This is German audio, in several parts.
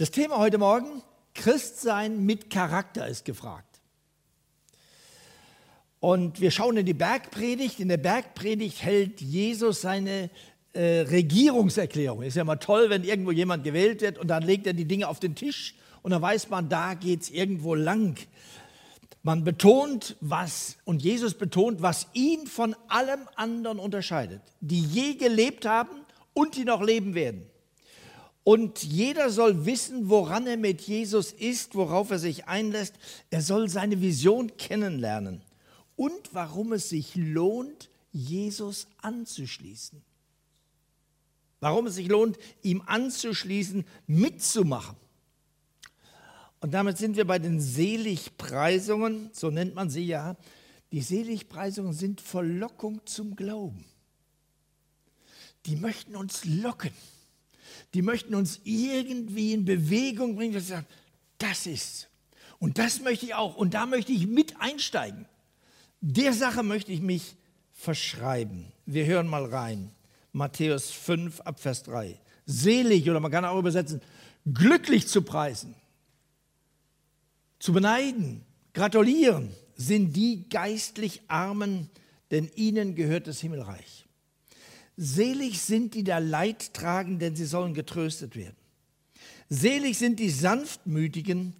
Das Thema heute Morgen, Christsein mit Charakter ist gefragt. Und wir schauen in die Bergpredigt. In der Bergpredigt hält Jesus seine äh, Regierungserklärung. Ist ja mal toll, wenn irgendwo jemand gewählt wird und dann legt er die Dinge auf den Tisch und dann weiß man, da geht es irgendwo lang. Man betont, was, und Jesus betont, was ihn von allem anderen unterscheidet, die je gelebt haben und die noch leben werden. Und jeder soll wissen, woran er mit Jesus ist, worauf er sich einlässt. Er soll seine Vision kennenlernen und warum es sich lohnt, Jesus anzuschließen. Warum es sich lohnt, ihm anzuschließen, mitzumachen. Und damit sind wir bei den Seligpreisungen, so nennt man sie ja. Die Seligpreisungen sind Verlockung zum Glauben. Die möchten uns locken. Die möchten uns irgendwie in Bewegung bringen. Wir sagen, das ist. Und das möchte ich auch. Und da möchte ich mit einsteigen. Der Sache möchte ich mich verschreiben. Wir hören mal rein. Matthäus 5 ab Vers 3. Selig, oder man kann auch übersetzen, glücklich zu preisen, zu beneiden, gratulieren sind die geistlich Armen, denn ihnen gehört das Himmelreich. Selig sind die da Leid tragen, denn sie sollen getröstet werden. Selig sind die Sanftmütigen,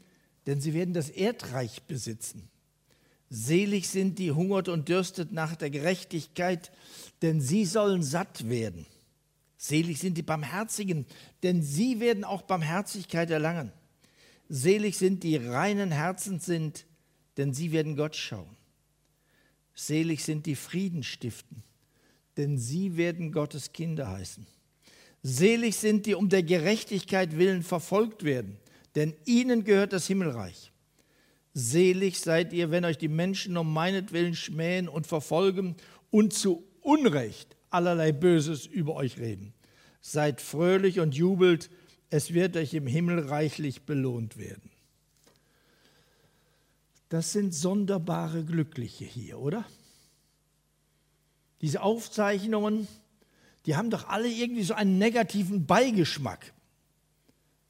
denn sie werden das Erdreich besitzen. Selig sind die hungert und dürstet nach der Gerechtigkeit, denn sie sollen satt werden. Selig sind die Barmherzigen, denn sie werden auch Barmherzigkeit erlangen. Selig sind die reinen Herzens sind, denn sie werden Gott schauen. Selig sind die Frieden stiften, denn sie werden Gottes Kinder heißen. Selig sind die um der Gerechtigkeit willen verfolgt werden, denn ihnen gehört das Himmelreich. Selig seid ihr, wenn euch die Menschen um meinetwillen schmähen und verfolgen und zu Unrecht allerlei Böses über euch reden. Seid fröhlich und jubelt, es wird euch im Himmel reichlich belohnt werden. Das sind sonderbare Glückliche hier, oder? Diese Aufzeichnungen, die haben doch alle irgendwie so einen negativen Beigeschmack.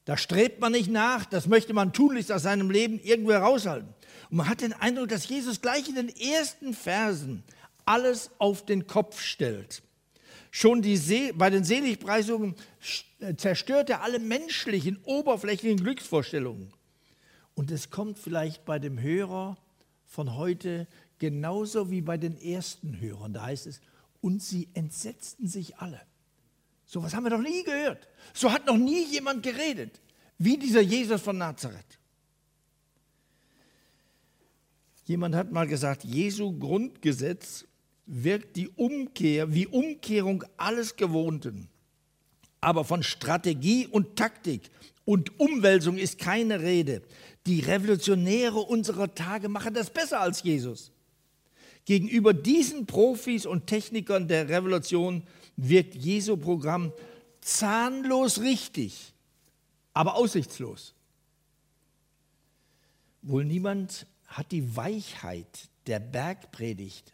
Da strebt man nicht nach, das möchte man tunlichst aus seinem Leben irgendwo heraushalten. Und man hat den Eindruck, dass Jesus gleich in den ersten Versen alles auf den Kopf stellt. Schon See bei den Seligpreisungen zerstört er alle menschlichen, oberflächlichen Glücksvorstellungen. Und es kommt vielleicht bei dem Hörer von heute genauso wie bei den ersten Hörern. Da heißt es, und sie entsetzten sich alle. So was haben wir noch nie gehört. So hat noch nie jemand geredet, wie dieser Jesus von Nazareth. Jemand hat mal gesagt, Jesu Grundgesetz wirkt die Umkehr, wie Umkehrung alles Gewohnten. Aber von Strategie und Taktik und Umwälzung ist keine Rede. Die Revolutionäre unserer Tage machen das besser als Jesus. Gegenüber diesen Profis und Technikern der Revolution wirkt Jesu Programm zahnlos richtig, aber aussichtslos. Wohl niemand hat die Weichheit der Bergpredigt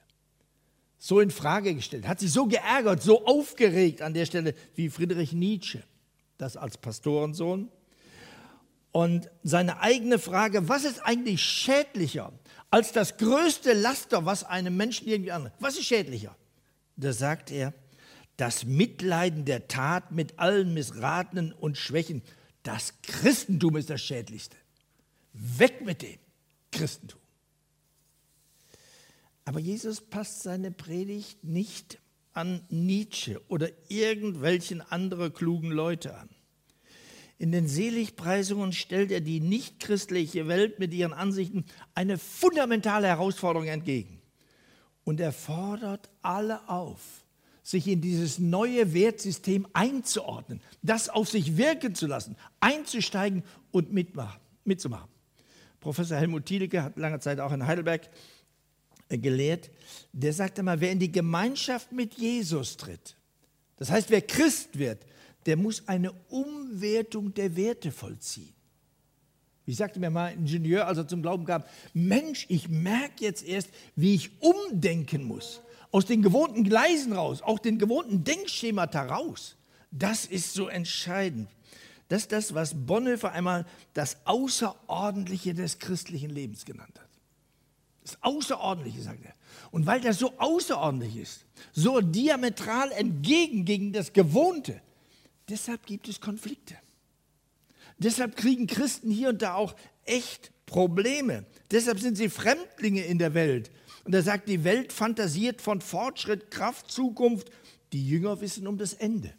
so in Frage gestellt, hat sich so geärgert, so aufgeregt an der Stelle wie Friedrich Nietzsche, das als Pastorensohn. Und seine eigene Frage, was ist eigentlich schädlicher als das größte Laster, was einem Menschen irgendwie anhat? Was ist schädlicher? Da sagt er, das Mitleiden der Tat mit allen Missratenen und Schwächen. Das Christentum ist das Schädlichste. Weg mit dem Christentum. Aber Jesus passt seine Predigt nicht an Nietzsche oder irgendwelchen anderen klugen Leute an. In den Seligpreisungen stellt er die nichtchristliche Welt mit ihren Ansichten eine fundamentale Herausforderung entgegen. Und er fordert alle auf, sich in dieses neue Wertsystem einzuordnen, das auf sich wirken zu lassen, einzusteigen und mitzumachen. Professor Helmut Thielicke hat lange Zeit auch in Heidelberg äh, gelehrt. Der sagte mal, wer in die Gemeinschaft mit Jesus tritt, das heißt, wer Christ wird, der muss eine Umwertung der Werte vollziehen. Wie sagte mir mal ein Ingenieur, als er zum Glauben kam, Mensch, ich merke jetzt erst, wie ich umdenken muss aus den gewohnten Gleisen raus, auch den gewohnten Denkschemata raus. Das ist so entscheidend. Das ist das, was Bonhoeffer einmal das Außerordentliche des christlichen Lebens genannt hat. Das Außerordentliche, sagt er. Und weil das so außerordentlich ist, so diametral entgegen gegen das Gewohnte, deshalb gibt es Konflikte. Deshalb kriegen Christen hier und da auch echt Probleme. Deshalb sind sie Fremdlinge in der Welt. Und er sagt, die Welt fantasiert von Fortschritt, Kraft, Zukunft. Die Jünger wissen um das Ende.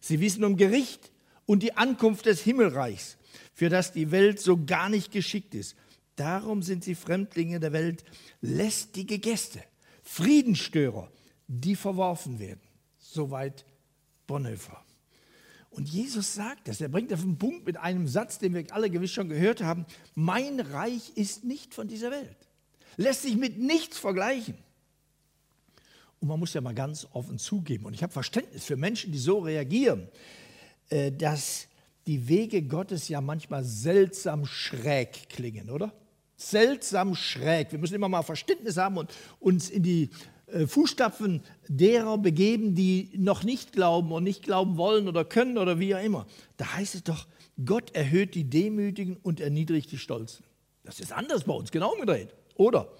Sie wissen um Gericht und die Ankunft des Himmelreichs, für das die Welt so gar nicht geschickt ist. Darum sind sie Fremdlinge der Welt, lästige Gäste, Friedensstörer, die verworfen werden. Soweit Bonhoeffer. Und Jesus sagt das, er bringt auf den Punkt mit einem Satz, den wir alle gewiss schon gehört haben, mein Reich ist nicht von dieser Welt, lässt sich mit nichts vergleichen. Und man muss ja mal ganz offen zugeben, und ich habe Verständnis für Menschen, die so reagieren, äh, dass die Wege Gottes ja manchmal seltsam schräg klingen, oder? seltsam schräg. Wir müssen immer mal Verständnis haben und uns in die Fußstapfen derer begeben, die noch nicht glauben und nicht glauben wollen oder können oder wie auch immer. Da heißt es doch, Gott erhöht die Demütigen und erniedrigt die Stolzen. Das ist anders bei uns, genau umgedreht. Oder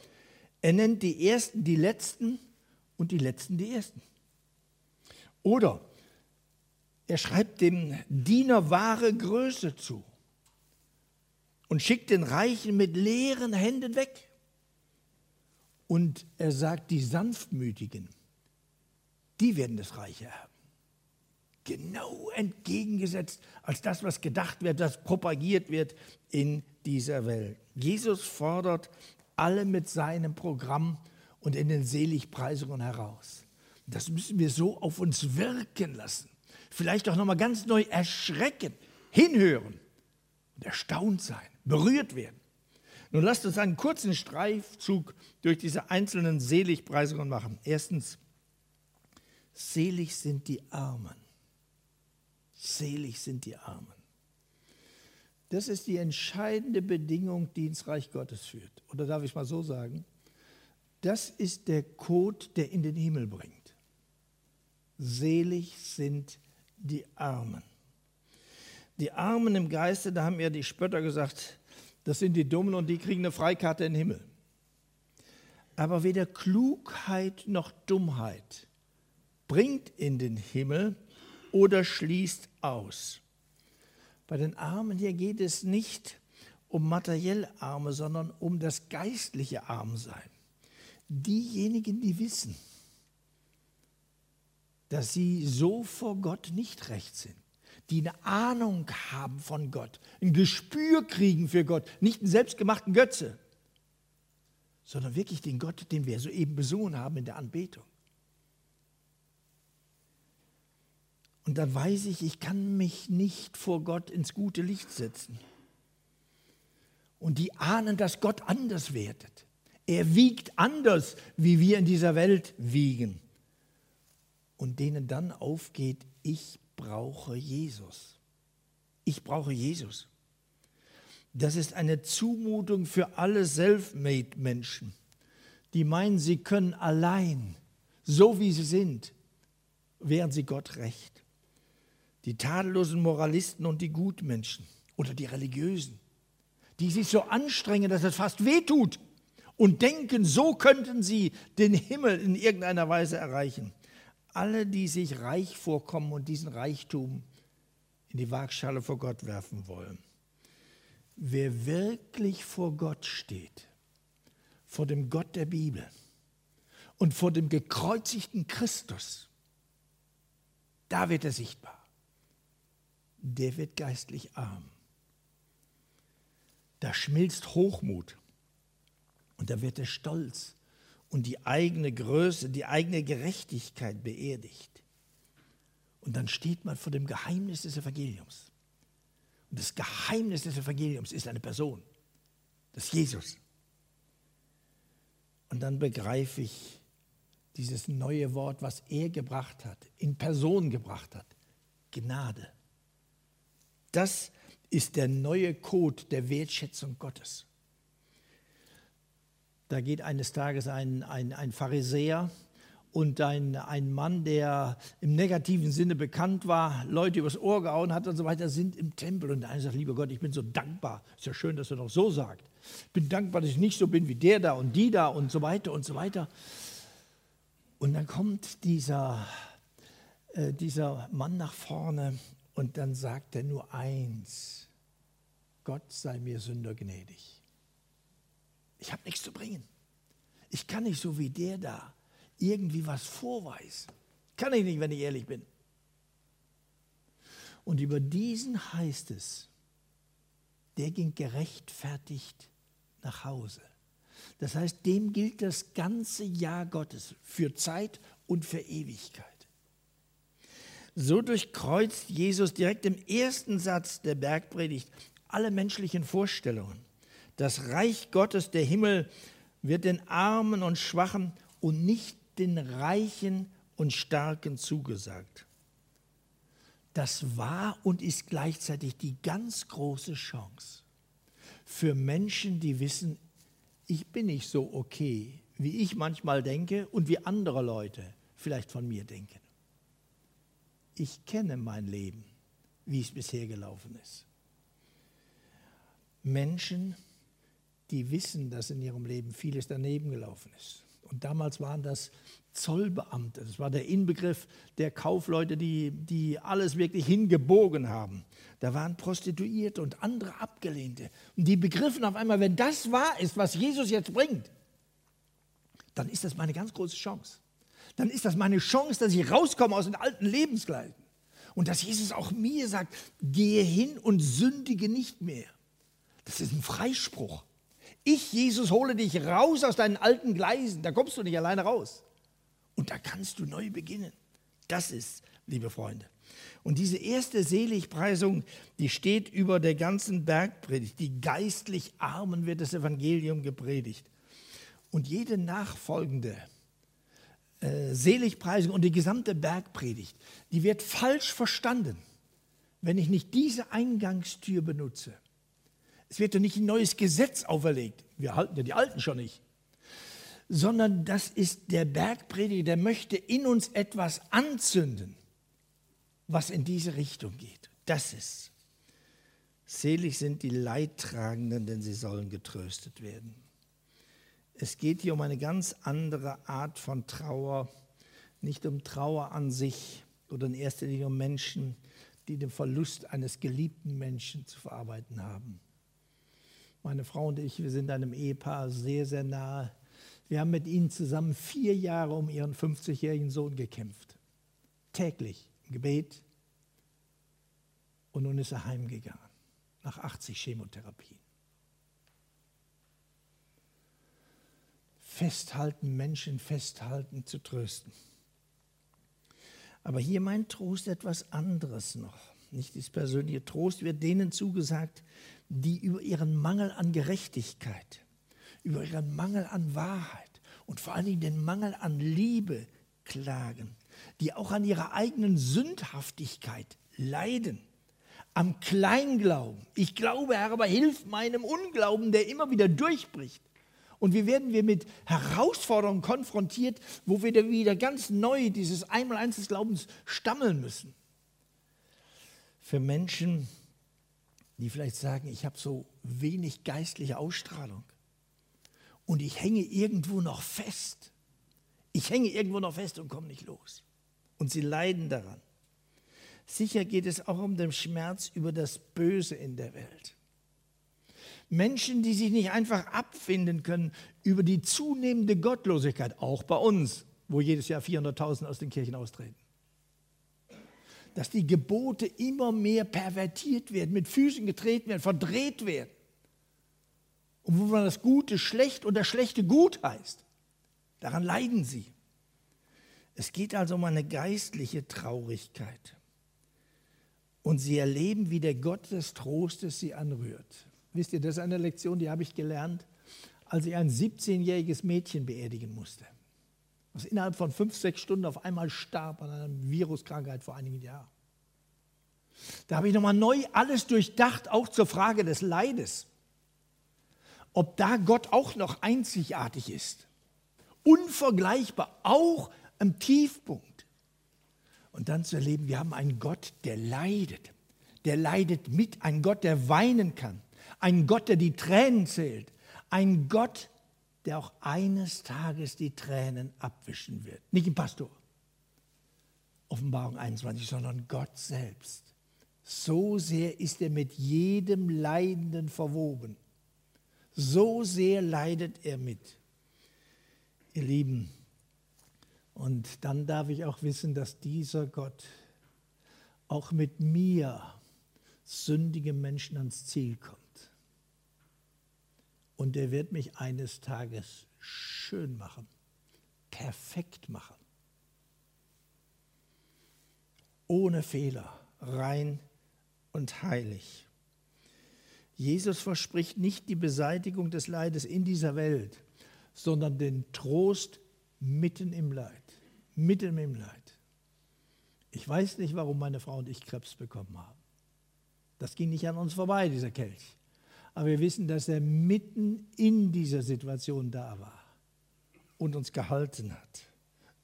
er nennt die Ersten die Letzten und die Letzten die Ersten. Oder er schreibt dem Diener wahre Größe zu und schickt den Reichen mit leeren Händen weg. Und er sagt, die Sanftmütigen, die werden das Reiche erben. Genau entgegengesetzt als das, was gedacht wird, das propagiert wird in dieser Welt. Jesus fordert alle mit seinem Programm und in den Seligpreisungen heraus. Das müssen wir so auf uns wirken lassen. Vielleicht auch nochmal ganz neu erschrecken, hinhören und erstaunt sein berührt werden. Nun lasst uns einen kurzen Streifzug durch diese einzelnen Seligpreisungen machen. Erstens, selig sind die Armen. Selig sind die Armen. Das ist die entscheidende Bedingung, die ins Reich Gottes führt. Oder darf ich mal so sagen? Das ist der Code, der in den Himmel bringt. Selig sind die Armen. Die Armen im Geiste, da haben ja die Spötter gesagt, das sind die Dummen und die kriegen eine Freikarte in den Himmel. Aber weder Klugheit noch Dummheit bringt in den Himmel oder schließt aus. Bei den Armen hier geht es nicht um materiell Arme, sondern um das geistliche Armsein. Diejenigen, die wissen, dass sie so vor Gott nicht recht sind, die eine Ahnung haben von Gott, ein Gespür kriegen für Gott, nicht einen selbstgemachten Götze, sondern wirklich den Gott, den wir soeben besungen haben in der Anbetung. Und dann weiß ich, ich kann mich nicht vor Gott ins gute Licht setzen. Und die ahnen, dass Gott anders wertet. Er wiegt anders, wie wir in dieser Welt wiegen. Und denen dann aufgeht, ich brauche Jesus. Ich brauche Jesus. Das ist eine Zumutung für alle Selfmade-Menschen, die meinen, sie können allein, so wie sie sind, während sie Gott recht. Die tadellosen Moralisten und die Gutmenschen oder die Religiösen, die sich so anstrengen, dass es fast wehtut und denken, so könnten sie den Himmel in irgendeiner Weise erreichen alle, die sich reich vorkommen und diesen Reichtum in die Waagschale vor Gott werfen wollen. Wer wirklich vor Gott steht, vor dem Gott der Bibel und vor dem gekreuzigten Christus, da wird er sichtbar. Der wird geistlich arm. Da schmilzt Hochmut und da wird er stolz und die eigene Größe, die eigene Gerechtigkeit beerdigt. Und dann steht man vor dem Geheimnis des Evangeliums. Und das Geheimnis des Evangeliums ist eine Person, das ist Jesus. Und dann begreife ich dieses neue Wort, was er gebracht hat, in Person gebracht hat, Gnade. Das ist der neue Code der Wertschätzung Gottes. Da geht eines Tages ein, ein, ein Pharisäer und ein, ein Mann, der im negativen Sinne bekannt war, Leute übers Ohr gehauen hat und so weiter, sind im Tempel. Und der eine sagt, lieber Gott, ich bin so dankbar. Ist ja schön, dass er doch so sagt. Ich bin dankbar, dass ich nicht so bin wie der da und die da und so weiter und so weiter. Und dann kommt dieser, äh, dieser Mann nach vorne und dann sagt er nur eins, Gott sei mir Sünder gnädig. Ich habe nichts zu bringen. Ich kann nicht so wie der da irgendwie was vorweisen. Kann ich nicht, wenn ich ehrlich bin. Und über diesen heißt es, der ging gerechtfertigt nach Hause. Das heißt, dem gilt das ganze Jahr Gottes für Zeit und für Ewigkeit. So durchkreuzt Jesus direkt im ersten Satz der Bergpredigt alle menschlichen Vorstellungen. Das Reich Gottes, der Himmel, wird den Armen und Schwachen und nicht den Reichen und Starken zugesagt. Das war und ist gleichzeitig die ganz große Chance für Menschen, die wissen, ich bin nicht so okay, wie ich manchmal denke und wie andere Leute vielleicht von mir denken. Ich kenne mein Leben, wie es bisher gelaufen ist. Menschen, die wissen, dass in ihrem Leben vieles daneben gelaufen ist. Und damals waren das Zollbeamte, das war der Inbegriff der Kaufleute, die, die alles wirklich hingebogen haben. Da waren Prostituierte und andere Abgelehnte. Und die begriffen auf einmal, wenn das wahr ist, was Jesus jetzt bringt, dann ist das meine ganz große Chance. Dann ist das meine Chance, dass ich rauskomme aus den alten Lebensgleisen. Und dass Jesus auch mir sagt, gehe hin und sündige nicht mehr. Das ist ein Freispruch. Ich, Jesus, hole dich raus aus deinen alten Gleisen. Da kommst du nicht alleine raus. Und da kannst du neu beginnen. Das ist, liebe Freunde. Und diese erste Seligpreisung, die steht über der ganzen Bergpredigt. Die geistlich Armen wird das Evangelium gepredigt. Und jede nachfolgende äh, Seligpreisung und die gesamte Bergpredigt, die wird falsch verstanden, wenn ich nicht diese Eingangstür benutze. Es wird ja nicht ein neues Gesetz auferlegt. Wir halten ja die Alten schon nicht. Sondern das ist der Bergprediger, der möchte in uns etwas anzünden, was in diese Richtung geht. Das ist. Selig sind die Leidtragenden, denn sie sollen getröstet werden. Es geht hier um eine ganz andere Art von Trauer, nicht um Trauer an sich oder in erster Linie um Menschen, die den Verlust eines geliebten Menschen zu verarbeiten haben. Meine Frau und ich, wir sind einem Ehepaar sehr, sehr nahe. Wir haben mit ihnen zusammen vier Jahre um ihren 50-jährigen Sohn gekämpft. Täglich im Gebet. Und nun ist er heimgegangen, nach 80 Chemotherapien. Festhalten, Menschen festhalten, zu trösten. Aber hier meint Trost etwas anderes noch. Nicht das persönliche Trost wird denen zugesagt, die über ihren Mangel an Gerechtigkeit, über ihren Mangel an Wahrheit und vor allen Dingen den Mangel an Liebe klagen, die auch an ihrer eigenen Sündhaftigkeit leiden, am Kleinglauben. Ich glaube, Herr, aber hilf meinem Unglauben, der immer wieder durchbricht. Und wie werden wir mit Herausforderungen konfrontiert, wo wir wieder ganz neu dieses Einmaleins des Glaubens stammeln müssen? Für Menschen, die vielleicht sagen, ich habe so wenig geistliche Ausstrahlung und ich hänge irgendwo noch fest. Ich hänge irgendwo noch fest und komme nicht los. Und sie leiden daran. Sicher geht es auch um den Schmerz über das Böse in der Welt. Menschen, die sich nicht einfach abfinden können über die zunehmende Gottlosigkeit, auch bei uns, wo jedes Jahr 400.000 aus den Kirchen austreten dass die Gebote immer mehr pervertiert werden, mit Füßen getreten werden, verdreht werden. Und wo man das Gute schlecht und das Schlechte gut heißt. Daran leiden sie. Es geht also um eine geistliche Traurigkeit. Und sie erleben, wie der Gott des Trostes sie anrührt. Wisst ihr, das ist eine Lektion, die habe ich gelernt, als ich ein 17-jähriges Mädchen beerdigen musste was innerhalb von fünf, sechs Stunden auf einmal starb an einer Viruskrankheit vor einigen Jahren. Da habe ich nochmal neu alles durchdacht, auch zur Frage des Leides. Ob da Gott auch noch einzigartig ist, unvergleichbar, auch am Tiefpunkt. Und dann zu erleben, wir haben einen Gott, der leidet. Der leidet mit, ein Gott, der weinen kann. Ein Gott, der die Tränen zählt. Ein Gott, der auch eines Tages die Tränen abwischen wird. Nicht ein Pastor, Offenbarung 21, sondern Gott selbst. So sehr ist er mit jedem Leidenden verwoben. So sehr leidet er mit. Ihr Lieben, und dann darf ich auch wissen, dass dieser Gott auch mit mir, sündige Menschen, ans Ziel kommt. Und er wird mich eines Tages schön machen, perfekt machen ohne Fehler, rein und heilig. Jesus verspricht nicht die Beseitigung des Leides in dieser Welt, sondern den Trost mitten im Leid, mitten im Leid. Ich weiß nicht, warum meine Frau und ich Krebs bekommen haben. Das ging nicht an uns vorbei, dieser Kelch. Aber wir wissen, dass er mitten in dieser Situation da war und uns gehalten hat.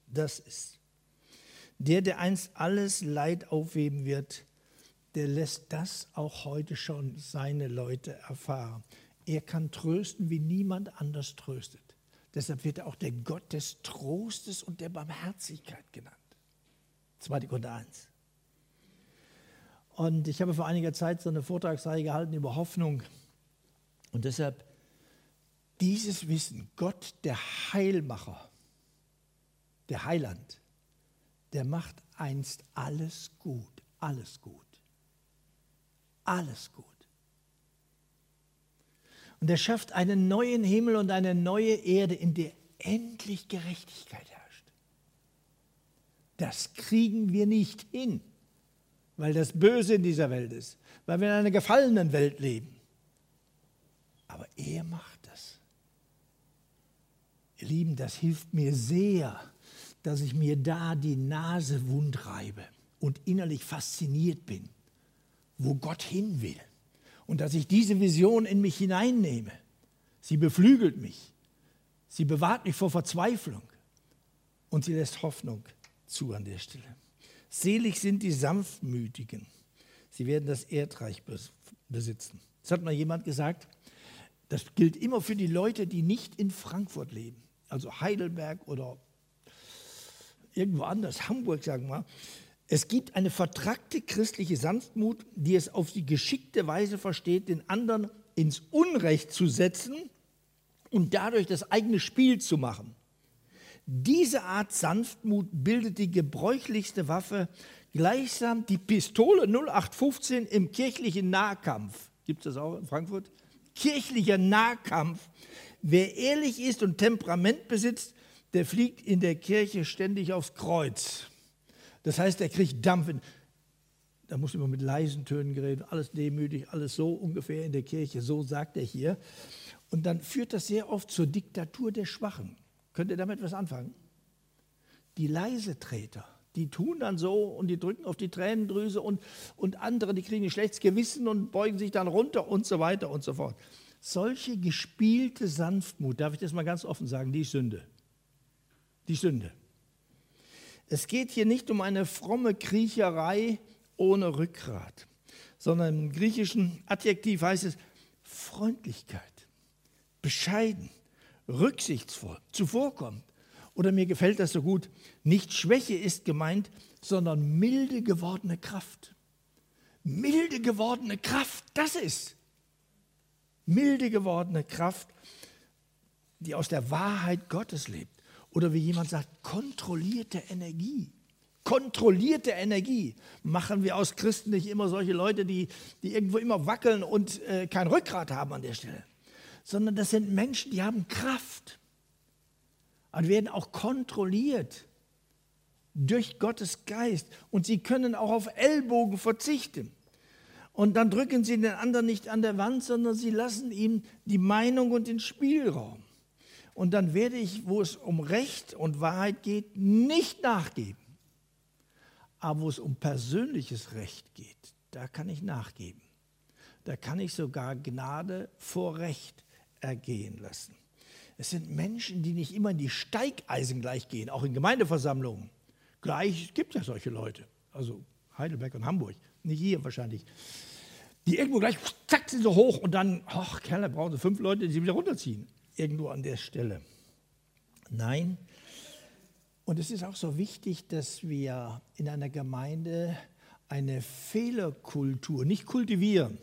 Das ist der, der einst alles Leid aufheben wird, der lässt das auch heute schon seine Leute erfahren. Er kann trösten, wie niemand anders tröstet. Deshalb wird er auch der Gott des Trostes und der Barmherzigkeit genannt. 2. Korinther 1. Und ich habe vor einiger Zeit so eine Vortragsreihe gehalten über Hoffnung. Und deshalb dieses Wissen, Gott, der Heilmacher, der Heiland, der macht einst alles gut, alles gut. Alles gut. Und er schafft einen neuen Himmel und eine neue Erde, in der endlich Gerechtigkeit herrscht. Das kriegen wir nicht hin, weil das Böse in dieser Welt ist, weil wir in einer gefallenen Welt leben. Aber er macht das. Ihr Lieben, das hilft mir sehr dass ich mir da die Nase wund reibe und innerlich fasziniert bin, wo Gott hin will. Und dass ich diese Vision in mich hineinnehme. Sie beflügelt mich. Sie bewahrt mich vor Verzweiflung. Und sie lässt Hoffnung zu an der Stelle. Selig sind die Sanftmütigen. Sie werden das Erdreich besitzen. Das hat mal jemand gesagt. Das gilt immer für die Leute, die nicht in Frankfurt leben. Also Heidelberg oder irgendwo anders, Hamburg sagen wir, es gibt eine vertrackte christliche Sanftmut, die es auf die geschickte Weise versteht, den anderen ins Unrecht zu setzen und dadurch das eigene Spiel zu machen. Diese Art Sanftmut bildet die gebräuchlichste Waffe, gleichsam die Pistole 0815 im kirchlichen Nahkampf. Gibt es das auch in Frankfurt? Kirchlicher Nahkampf. Wer ehrlich ist und Temperament besitzt, der fliegt in der Kirche ständig aufs Kreuz. Das heißt, er kriegt Dampf. In, da muss immer mit leisen Tönen geredet, alles demütig, alles so ungefähr in der Kirche, so sagt er hier. Und dann führt das sehr oft zur Diktatur der Schwachen. Könnt ihr damit was anfangen? Die Leisetreter, die tun dann so und die drücken auf die Tränendrüse und, und andere, die kriegen ein schlechtes Gewissen und beugen sich dann runter und so weiter und so fort. Solche gespielte Sanftmut, darf ich das mal ganz offen sagen, die ist Sünde die Sünde. Es geht hier nicht um eine fromme Kriecherei ohne Rückgrat, sondern im griechischen Adjektiv heißt es Freundlichkeit, bescheiden, rücksichtsvoll, zuvorkommend. Oder mir gefällt das so gut, nicht Schwäche ist gemeint, sondern milde gewordene Kraft. Milde gewordene Kraft, das ist milde gewordene Kraft, die aus der Wahrheit Gottes lebt. Oder wie jemand sagt, kontrollierte Energie. Kontrollierte Energie. Machen wir aus Christen nicht immer solche Leute, die, die irgendwo immer wackeln und äh, kein Rückgrat haben an der Stelle. Sondern das sind Menschen, die haben Kraft. Und werden auch kontrolliert durch Gottes Geist. Und sie können auch auf Ellbogen verzichten. Und dann drücken sie den anderen nicht an der Wand, sondern sie lassen ihm die Meinung und den Spielraum. Und dann werde ich, wo es um Recht und Wahrheit geht, nicht nachgeben. Aber wo es um persönliches Recht geht, da kann ich nachgeben. Da kann ich sogar Gnade vor Recht ergehen lassen. Es sind Menschen, die nicht immer in die Steigeisen gleich gehen, auch in Gemeindeversammlungen. Gleich, es gibt ja solche Leute, also Heidelberg und Hamburg, nicht hier wahrscheinlich. Die irgendwo gleich, zack, sind so hoch und dann, ach, Kerle, brauchen sie fünf Leute, die sie wieder runterziehen. Irgendwo an der Stelle. Nein. Und es ist auch so wichtig, dass wir in einer Gemeinde eine Fehlerkultur nicht kultivieren.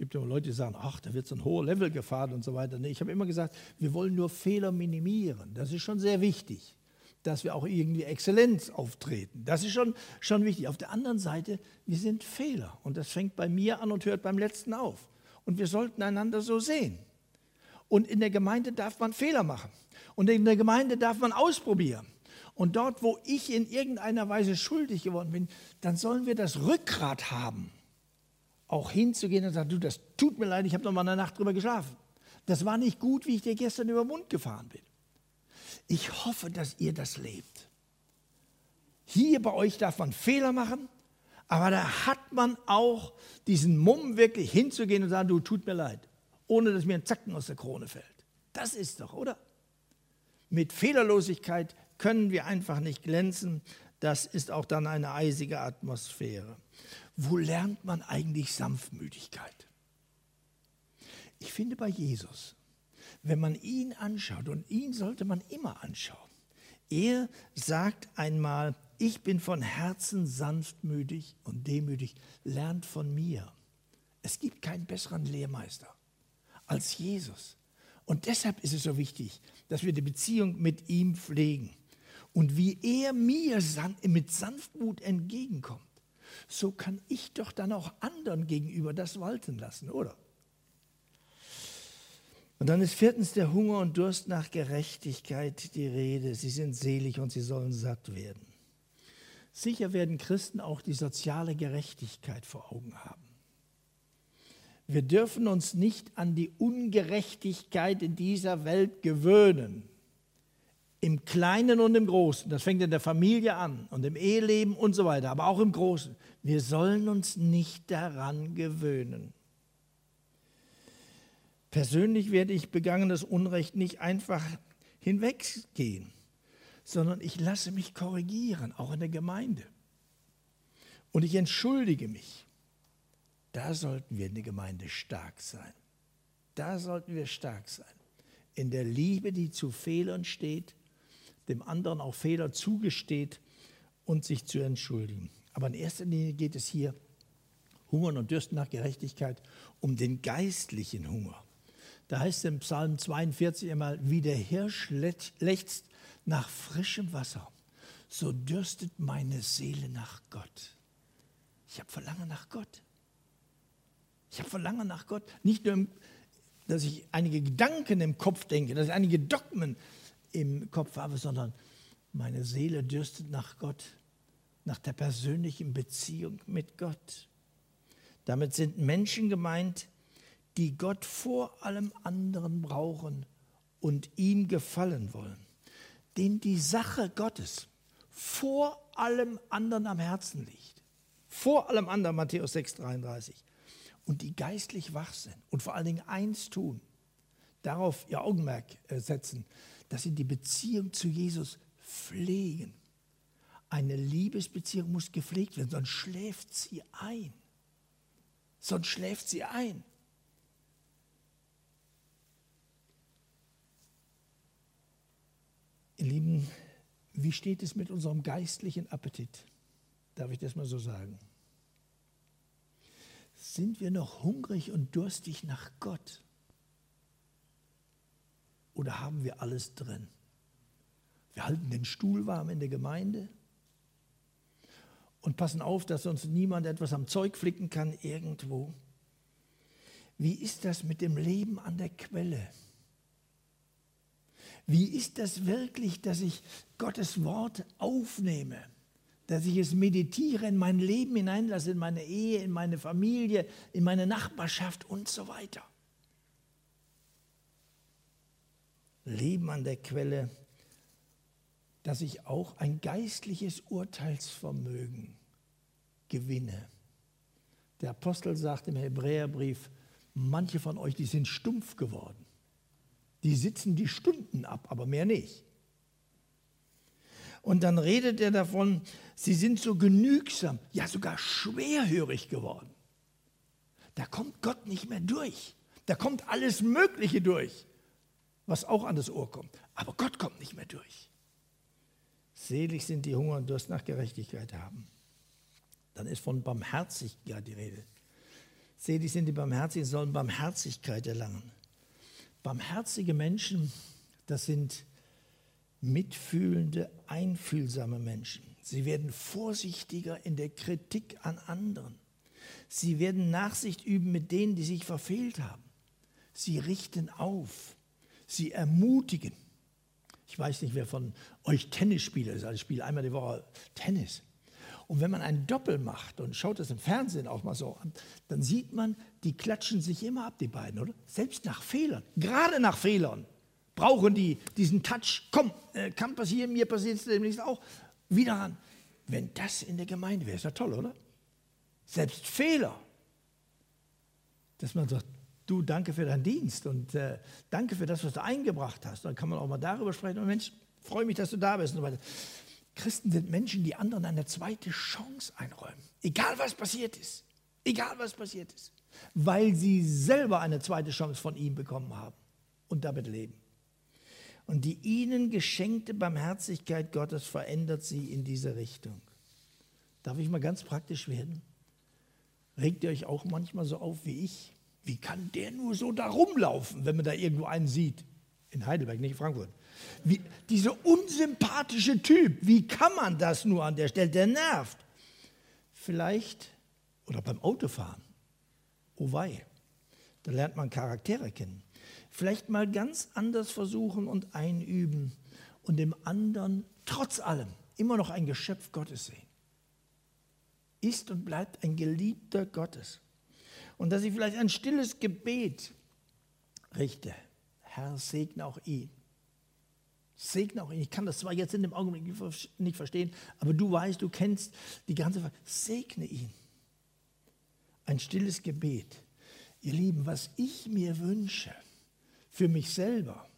Gibt ja Leute, die sagen, ach, da wird so ein hoher Level gefahren und so weiter. Nee, ich habe immer gesagt, wir wollen nur Fehler minimieren. Das ist schon sehr wichtig, dass wir auch irgendwie Exzellenz auftreten. Das ist schon, schon wichtig. Auf der anderen Seite, wir sind Fehler. Und das fängt bei mir an und hört beim letzten auf. Und wir sollten einander so sehen. Und in der Gemeinde darf man Fehler machen. Und in der Gemeinde darf man ausprobieren. Und dort, wo ich in irgendeiner Weise schuldig geworden bin, dann sollen wir das Rückgrat haben, auch hinzugehen und sagen, du, das tut mir leid, ich habe noch mal eine Nacht drüber geschlafen. Das war nicht gut, wie ich dir gestern über den Mund gefahren bin. Ich hoffe, dass ihr das lebt. Hier bei euch darf man Fehler machen, aber da hat man auch diesen Mumm, wirklich hinzugehen und sagen, du, tut mir leid, ohne dass mir ein Zacken aus der Krone fällt. Das ist doch, oder? Mit Fehlerlosigkeit können wir einfach nicht glänzen. Das ist auch dann eine eisige Atmosphäre. Wo lernt man eigentlich Sanftmütigkeit? Ich finde bei Jesus, wenn man ihn anschaut, und ihn sollte man immer anschauen, er sagt einmal, ich bin von Herzen sanftmütig und demütig, lernt von mir. Es gibt keinen besseren Lehrmeister als Jesus. Und deshalb ist es so wichtig, dass wir die Beziehung mit ihm pflegen. Und wie er mir mit Sanftmut entgegenkommt, so kann ich doch dann auch anderen gegenüber das walten lassen, oder? Und dann ist viertens der Hunger und Durst nach Gerechtigkeit die Rede. Sie sind selig und sie sollen satt werden. Sicher werden Christen auch die soziale Gerechtigkeit vor Augen haben. Wir dürfen uns nicht an die Ungerechtigkeit in dieser Welt gewöhnen. Im Kleinen und im Großen. Das fängt in der Familie an und im Eheleben und so weiter, aber auch im Großen. Wir sollen uns nicht daran gewöhnen. Persönlich werde ich begangenes Unrecht nicht einfach hinweggehen, sondern ich lasse mich korrigieren, auch in der Gemeinde. Und ich entschuldige mich. Da sollten wir in der Gemeinde stark sein. Da sollten wir stark sein. In der Liebe, die zu Fehlern steht, dem anderen auch Fehler zugesteht und sich zu entschuldigen. Aber in erster Linie geht es hier Hungern und Dürsten nach Gerechtigkeit um den geistlichen Hunger. Da heißt es im Psalm 42 einmal, wie der Hirsch lechzt nach frischem Wasser, so dürstet meine Seele nach Gott. Ich habe Verlangen nach Gott. Ich habe Verlangen nach Gott. Nicht nur, dass ich einige Gedanken im Kopf denke, dass ich einige Dogmen im Kopf habe, sondern meine Seele dürstet nach Gott, nach der persönlichen Beziehung mit Gott. Damit sind Menschen gemeint, die Gott vor allem anderen brauchen und ihm gefallen wollen, denen die Sache Gottes vor allem anderen am Herzen liegt. Vor allem anderen, Matthäus 6, 33 und die geistlich wach sind und vor allen Dingen eins tun, darauf ihr Augenmerk äh, setzen, dass sie die Beziehung zu Jesus pflegen. Eine Liebesbeziehung muss gepflegt werden, sonst schläft sie ein. Sonst schläft sie ein. Ihr Lieben, wie steht es mit unserem geistlichen Appetit? Darf ich das mal so sagen? Sind wir noch hungrig und durstig nach Gott? Oder haben wir alles drin? Wir halten den Stuhl warm in der Gemeinde und passen auf, dass uns niemand etwas am Zeug flicken kann irgendwo. Wie ist das mit dem Leben an der Quelle? Wie ist das wirklich, dass ich Gottes Wort aufnehme? dass ich es meditiere, in mein Leben hineinlasse, in meine Ehe, in meine Familie, in meine Nachbarschaft und so weiter. Leben an der Quelle, dass ich auch ein geistliches Urteilsvermögen gewinne. Der Apostel sagt im Hebräerbrief, manche von euch, die sind stumpf geworden. Die sitzen die Stunden ab, aber mehr nicht. Und dann redet er davon, sie sind so genügsam, ja sogar schwerhörig geworden. Da kommt Gott nicht mehr durch. Da kommt alles Mögliche durch, was auch an das Ohr kommt. Aber Gott kommt nicht mehr durch. Selig sind die Hunger und Durst nach Gerechtigkeit haben. Dann ist von Barmherzigkeit die Rede. Selig sind die Barmherzigen, sollen Barmherzigkeit erlangen. Barmherzige Menschen, das sind mitfühlende, einfühlsame Menschen. Sie werden vorsichtiger in der Kritik an anderen. Sie werden Nachsicht üben mit denen, die sich verfehlt haben. Sie richten auf. Sie ermutigen. Ich weiß nicht, wer von euch Tennisspieler ist. Also ich spiele einmal die Woche Tennis. Und wenn man ein Doppel macht und schaut das im Fernsehen auch mal so an, dann sieht man, die klatschen sich immer ab, die beiden, oder? Selbst nach Fehlern, gerade nach Fehlern brauchen die diesen Touch. Komm, äh, kann passieren, mir passiert es demnächst auch. Wieder ran. Wenn das in der Gemeinde wäre, ist ja toll, oder? Selbst Fehler. Dass man sagt, du, danke für deinen Dienst und äh, danke für das, was du eingebracht hast. Dann kann man auch mal darüber sprechen. Und Mensch, freue mich, dass du da bist und so weiter. Christen sind Menschen, die anderen eine zweite Chance einräumen. Egal was passiert ist. Egal was passiert ist. Weil sie selber eine zweite Chance von ihm bekommen haben und damit leben. Und die ihnen geschenkte Barmherzigkeit Gottes verändert sie in diese Richtung. Darf ich mal ganz praktisch werden? Regt ihr euch auch manchmal so auf wie ich? Wie kann der nur so da rumlaufen, wenn man da irgendwo einen sieht? In Heidelberg, nicht in Frankfurt. Wie, dieser unsympathische Typ, wie kann man das nur an der Stelle? Der nervt. Vielleicht, oder beim Autofahren, oh wei, da lernt man Charaktere kennen. Vielleicht mal ganz anders versuchen und einüben und dem anderen trotz allem immer noch ein Geschöpf Gottes sehen. Ist und bleibt ein Geliebter Gottes. Und dass ich vielleicht ein stilles Gebet richte. Herr, segne auch ihn. Segne auch ihn. Ich kann das zwar jetzt in dem Augenblick nicht verstehen, aber du weißt, du kennst die ganze Frage. Segne ihn. Ein stilles Gebet. Ihr Lieben, was ich mir wünsche, für mich selber.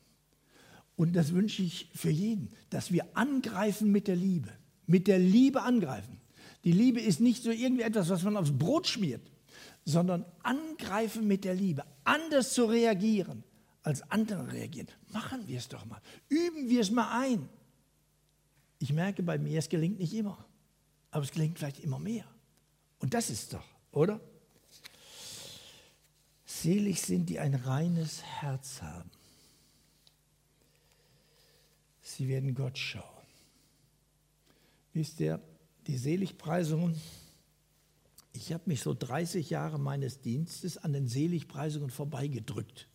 Und das wünsche ich für jeden, dass wir angreifen mit der Liebe. Mit der Liebe angreifen. Die Liebe ist nicht so irgendwie etwas, was man aufs Brot schmiert, sondern angreifen mit der Liebe. Anders zu reagieren, als andere reagieren. Machen wir es doch mal. Üben wir es mal ein. Ich merke bei mir, es gelingt nicht immer. Aber es gelingt vielleicht immer mehr. Und das ist doch, oder? Selig sind, die ein reines Herz haben. Sie werden Gott schauen. Wisst ihr, die Seligpreisungen, ich habe mich so 30 Jahre meines Dienstes an den Seligpreisungen vorbeigedrückt.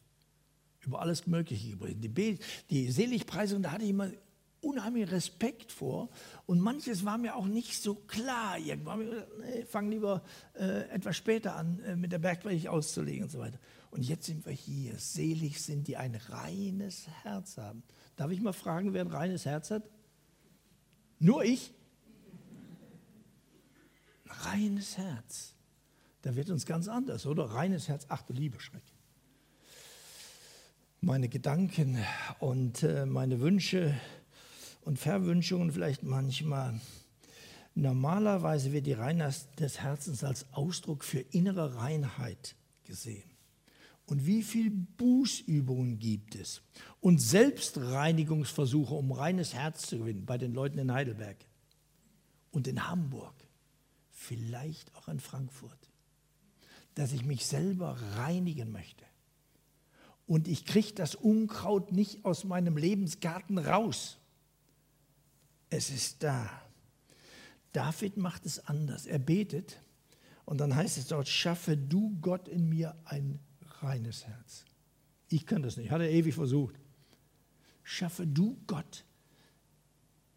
Über alles Mögliche geredet. Die, die Seligpreisungen, da hatte ich immer unheimlich Respekt vor und manches war mir auch nicht so klar. Irgendwann nee, fang lieber äh, etwas später an, äh, mit der Bergpredigt auszulegen und so weiter. Und jetzt sind wir hier. Selig sind, die ein reines Herz haben. Darf ich mal fragen, wer ein reines Herz hat? Nur ich? Ein reines Herz. Da wird uns ganz anders, oder? Reines Herz, ach du liebe Schreck. Meine Gedanken und äh, meine Wünsche und Verwünschungen vielleicht manchmal. Normalerweise wird die Reinheit des Herzens als Ausdruck für innere Reinheit gesehen. Und wie viele Bußübungen gibt es und Selbstreinigungsversuche, um reines Herz zu gewinnen bei den Leuten in Heidelberg und in Hamburg, vielleicht auch in Frankfurt, dass ich mich selber reinigen möchte. Und ich kriege das Unkraut nicht aus meinem Lebensgarten raus. Es ist da. David macht es anders. Er betet und dann heißt es dort, schaffe du Gott in mir ein reines Herz. Ich kann das nicht, hat er ewig versucht. Schaffe du Gott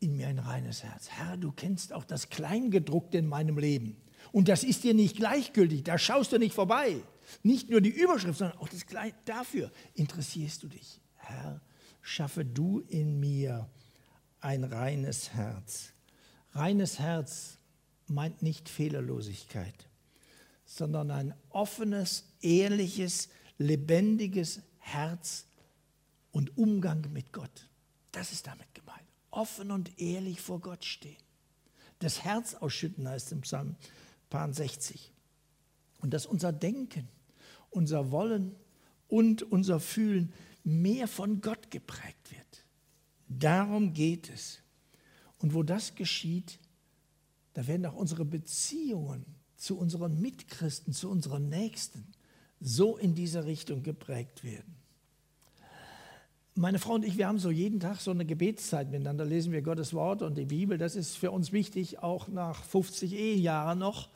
in mir ein reines Herz. Herr, du kennst auch das Kleingedruckte in meinem Leben. Und das ist dir nicht gleichgültig, da schaust du nicht vorbei. Nicht nur die Überschrift, sondern auch das Kleine. Dafür interessierst du dich. Herr, schaffe du in mir ein reines Herz. Reines Herz meint nicht Fehlerlosigkeit, sondern ein offenes, ehrliches, lebendiges Herz und Umgang mit Gott. Das ist damit gemeint. Offen und ehrlich vor Gott stehen. Das Herz ausschütten heißt im Psalm 60. Und dass unser Denken, unser Wollen und unser Fühlen mehr von Gott geprägt wird. Darum geht es. Und wo das geschieht, da werden auch unsere Beziehungen zu unseren Mitchristen, zu unseren Nächsten so in diese Richtung geprägt werden. Meine Frau und ich, wir haben so jeden Tag so eine Gebetszeit miteinander, lesen wir Gottes Wort und die Bibel. Das ist für uns wichtig, auch nach 50 Ehejahren noch.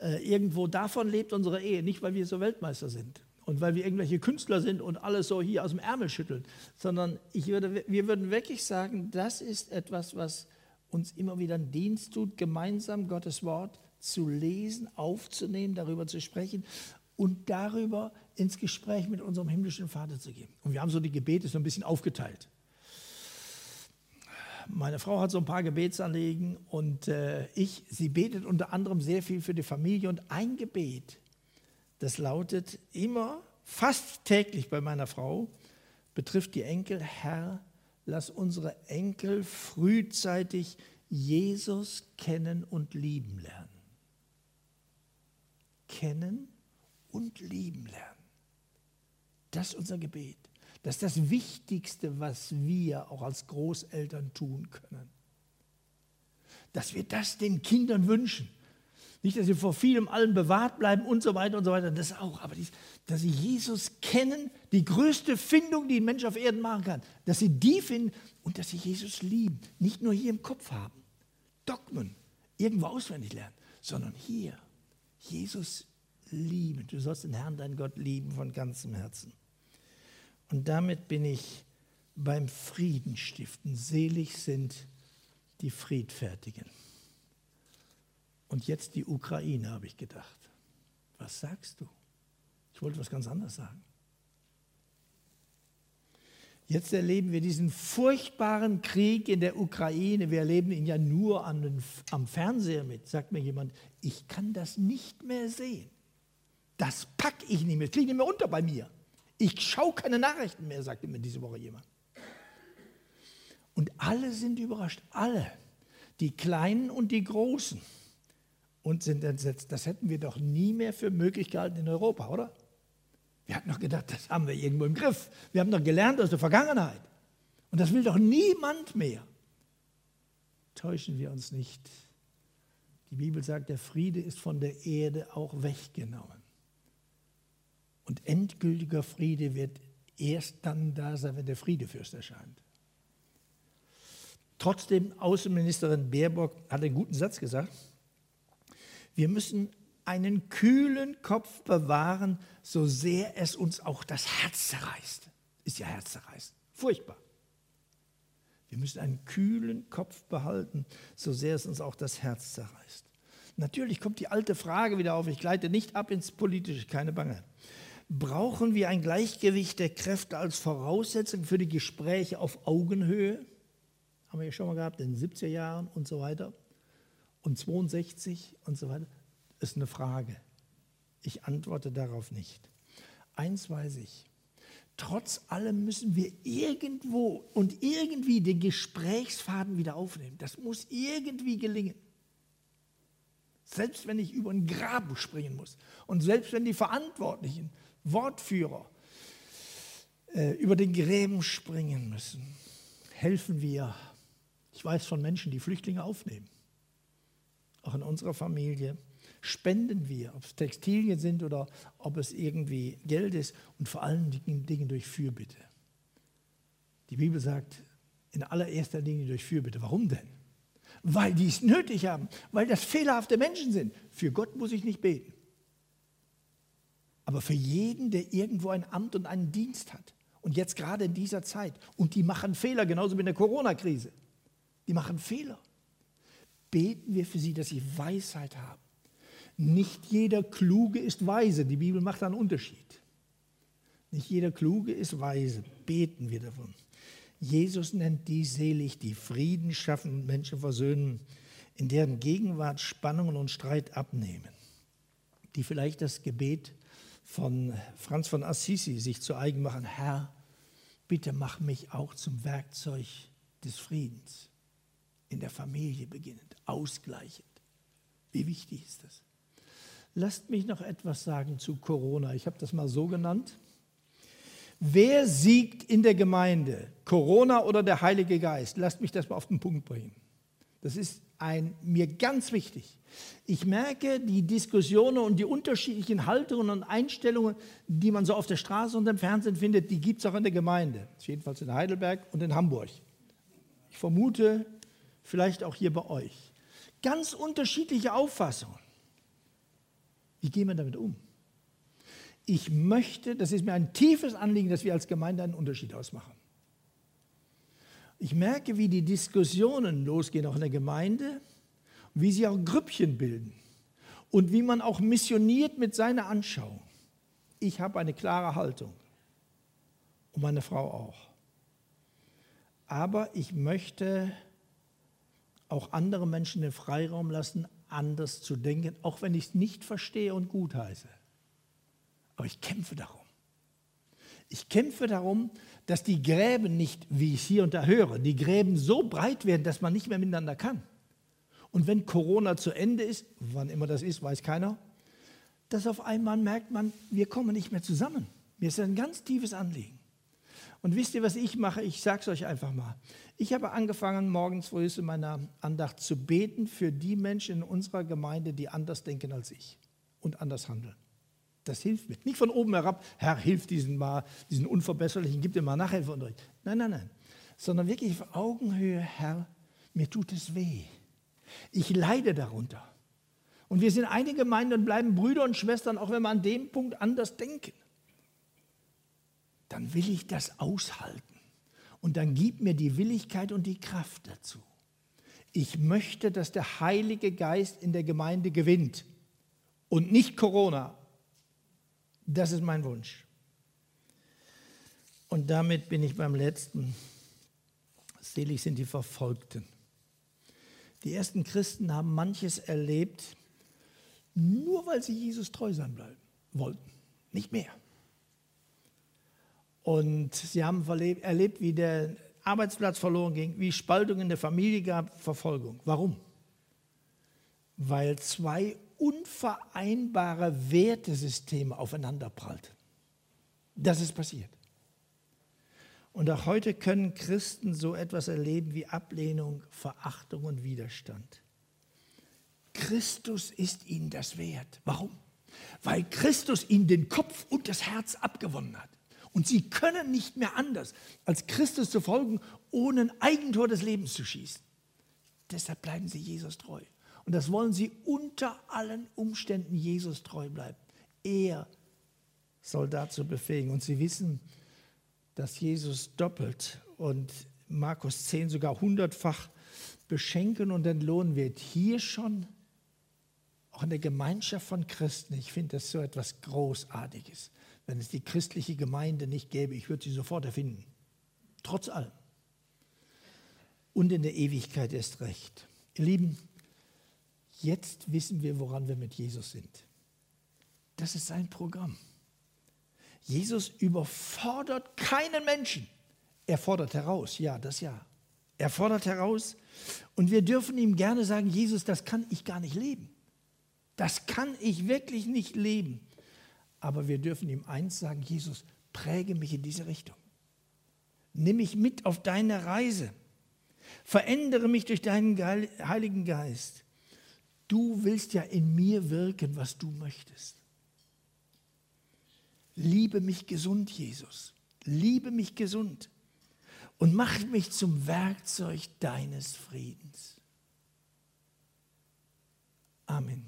Äh, irgendwo davon lebt unsere Ehe, nicht weil wir so Weltmeister sind und weil wir irgendwelche Künstler sind und alles so hier aus dem Ärmel schütteln, sondern ich würde, wir würden wirklich sagen, das ist etwas, was uns immer wieder einen Dienst tut, gemeinsam Gottes Wort zu lesen, aufzunehmen, darüber zu sprechen und darüber ins Gespräch mit unserem himmlischen Vater zu gehen. Und wir haben so die Gebete so ein bisschen aufgeteilt. Meine Frau hat so ein paar Gebetsanliegen und äh, ich, sie betet unter anderem sehr viel für die Familie und ein Gebet, das lautet immer, fast täglich bei meiner Frau, betrifft die Enkel, Herr, lass unsere Enkel frühzeitig Jesus kennen und lieben lernen. Kennen und lieben lernen. Das ist unser Gebet. Das ist das Wichtigste, was wir auch als Großeltern tun können. Dass wir das den Kindern wünschen. Nicht, dass sie vor vielem allen bewahrt bleiben und so weiter und so weiter, das auch. Aber dies, dass sie Jesus kennen, die größte Findung, die ein Mensch auf Erden machen kann. Dass sie die finden und dass sie Jesus lieben. Nicht nur hier im Kopf haben, Dogmen irgendwo auswendig lernen, sondern hier Jesus lieben. Du sollst den Herrn, deinen Gott, lieben von ganzem Herzen. Und damit bin ich beim Frieden stiften. Selig sind die Friedfertigen. Und jetzt die Ukraine, habe ich gedacht. Was sagst du? Ich wollte was ganz anderes sagen. Jetzt erleben wir diesen furchtbaren Krieg in der Ukraine. Wir erleben ihn ja nur an, am Fernseher mit. Sagt mir jemand, ich kann das nicht mehr sehen. Das packe ich nicht mehr. Es liegt nicht mehr unter bei mir. Ich schaue keine Nachrichten mehr, sagte mir diese Woche jemand. Und alle sind überrascht. Alle. Die Kleinen und die Großen und sind entsetzt. Das hätten wir doch nie mehr für möglich gehalten in Europa, oder? Wir hatten doch gedacht, das haben wir irgendwo im Griff. Wir haben doch gelernt aus der Vergangenheit. Und das will doch niemand mehr. Täuschen wir uns nicht. Die Bibel sagt, der Friede ist von der Erde auch weggenommen. Und endgültiger Friede wird erst dann da sein, wenn der Friedefürst erscheint. Trotzdem, Außenministerin Baerbock hat einen guten Satz gesagt. Wir müssen einen kühlen Kopf bewahren, so sehr es uns auch das Herz zerreißt. Ist ja herzzerreißend. Furchtbar. Wir müssen einen kühlen Kopf behalten, so sehr es uns auch das Herz zerreißt. Natürlich kommt die alte Frage wieder auf, ich gleite nicht ab ins Politische, keine Bange. Brauchen wir ein Gleichgewicht der Kräfte als Voraussetzung für die Gespräche auf Augenhöhe? Haben wir ja schon mal gehabt in den 70er Jahren und so weiter und 62 und so weiter? Ist eine Frage. Ich antworte darauf nicht. Eins weiß ich. Trotz allem müssen wir irgendwo und irgendwie den Gesprächsfaden wieder aufnehmen. Das muss irgendwie gelingen. Selbst wenn ich über ein Graben springen muss und selbst wenn die Verantwortlichen, Wortführer äh, über den Gräben springen müssen, helfen wir. Ich weiß von Menschen, die Flüchtlinge aufnehmen auch in unserer Familie, spenden wir, ob es Textilien sind oder ob es irgendwie Geld ist und vor allen Dingen durch Fürbitte. Die Bibel sagt in allererster Linie durch Fürbitte. Warum denn? Weil die es nötig haben, weil das fehlerhafte Menschen sind. Für Gott muss ich nicht beten. Aber für jeden, der irgendwo ein Amt und einen Dienst hat und jetzt gerade in dieser Zeit und die machen Fehler, genauso wie in der Corona-Krise. Die machen Fehler beten wir für sie, dass sie Weisheit haben. Nicht jeder Kluge ist weise. Die Bibel macht einen Unterschied. Nicht jeder Kluge ist weise. Beten wir davon. Jesus nennt die selig, die Frieden schaffen und Menschen versöhnen, in deren Gegenwart Spannungen und Streit abnehmen. Die vielleicht das Gebet von Franz von Assisi sich zu eigen machen. Herr, bitte mach mich auch zum Werkzeug des Friedens. In der Familie beginnend, ausgleichend. Wie wichtig ist das? Lasst mich noch etwas sagen zu Corona. Ich habe das mal so genannt. Wer siegt in der Gemeinde? Corona oder der Heilige Geist? Lasst mich das mal auf den Punkt bringen. Das ist ein, mir ganz wichtig. Ich merke die Diskussionen und die unterschiedlichen Haltungen und Einstellungen, die man so auf der Straße und im Fernsehen findet, die gibt es auch in der Gemeinde. Jedenfalls in Heidelberg und in Hamburg. Ich vermute, vielleicht auch hier bei euch. Ganz unterschiedliche Auffassungen. Wie gehen wir damit um? Ich möchte, das ist mir ein tiefes Anliegen, dass wir als Gemeinde einen Unterschied ausmachen. Ich merke, wie die Diskussionen losgehen, auch in der Gemeinde, wie sie auch Grüppchen bilden und wie man auch missioniert mit seiner Anschauung. Ich habe eine klare Haltung und meine Frau auch. Aber ich möchte auch andere Menschen den Freiraum lassen, anders zu denken, auch wenn ich es nicht verstehe und gutheiße. Aber ich kämpfe darum. Ich kämpfe darum, dass die Gräben nicht, wie ich hier und da höre, die Gräben so breit werden, dass man nicht mehr miteinander kann. Und wenn Corona zu Ende ist, wann immer das ist, weiß keiner, dass auf einmal merkt man, wir kommen nicht mehr zusammen. Mir ist ein ganz tiefes Anliegen. Und wisst ihr, was ich mache? Ich sage es euch einfach mal. Ich habe angefangen, morgens früh in meiner Andacht zu beten für die Menschen in unserer Gemeinde, die anders denken als ich und anders handeln. Das hilft mir. Nicht von oben herab, Herr, hilf diesen mal, diesen Unverbesserlichen, gib dir mal Nachhilfeunterricht. Nein, nein, nein. Sondern wirklich auf Augenhöhe, Herr, mir tut es weh. Ich leide darunter. Und wir sind eine Gemeinde und bleiben Brüder und Schwestern, auch wenn wir an dem Punkt anders denken. Dann will ich das aushalten. Und dann gib mir die Willigkeit und die Kraft dazu. Ich möchte, dass der Heilige Geist in der Gemeinde gewinnt und nicht Corona. Das ist mein Wunsch. Und damit bin ich beim letzten. Selig sind die Verfolgten. Die ersten Christen haben manches erlebt, nur weil sie Jesus treu sein bleiben wollten, nicht mehr. Und sie haben erlebt, wie der Arbeitsplatz verloren ging, wie Spaltung in der Familie gab, Verfolgung. Warum? Weil zwei unvereinbare Wertesysteme aufeinanderprallten. Das ist passiert. Und auch heute können Christen so etwas erleben wie Ablehnung, Verachtung und Widerstand. Christus ist ihnen das wert. Warum? Weil Christus ihnen den Kopf und das Herz abgewonnen hat. Und sie können nicht mehr anders, als Christus zu folgen, ohne ein Eigentor des Lebens zu schießen. Deshalb bleiben sie Jesus treu. Und das wollen sie unter allen Umständen Jesus treu bleiben. Er soll dazu befähigen. Und sie wissen, dass Jesus doppelt und Markus 10 sogar hundertfach beschenken und entlohnen wird. Hier schon, auch in der Gemeinschaft von Christen, ich finde das so etwas Großartiges. Wenn es die christliche Gemeinde nicht gäbe, ich würde sie sofort erfinden. Trotz allem. Und in der Ewigkeit erst recht. Ihr Lieben, jetzt wissen wir, woran wir mit Jesus sind. Das ist sein Programm. Jesus überfordert keinen Menschen. Er fordert heraus, ja, das ja. Er fordert heraus und wir dürfen ihm gerne sagen, Jesus, das kann ich gar nicht leben. Das kann ich wirklich nicht leben. Aber wir dürfen ihm eins sagen, Jesus, präge mich in diese Richtung. Nimm mich mit auf deine Reise. Verändere mich durch deinen Heiligen Geist. Du willst ja in mir wirken, was du möchtest. Liebe mich gesund, Jesus. Liebe mich gesund und mach mich zum Werkzeug deines Friedens. Amen.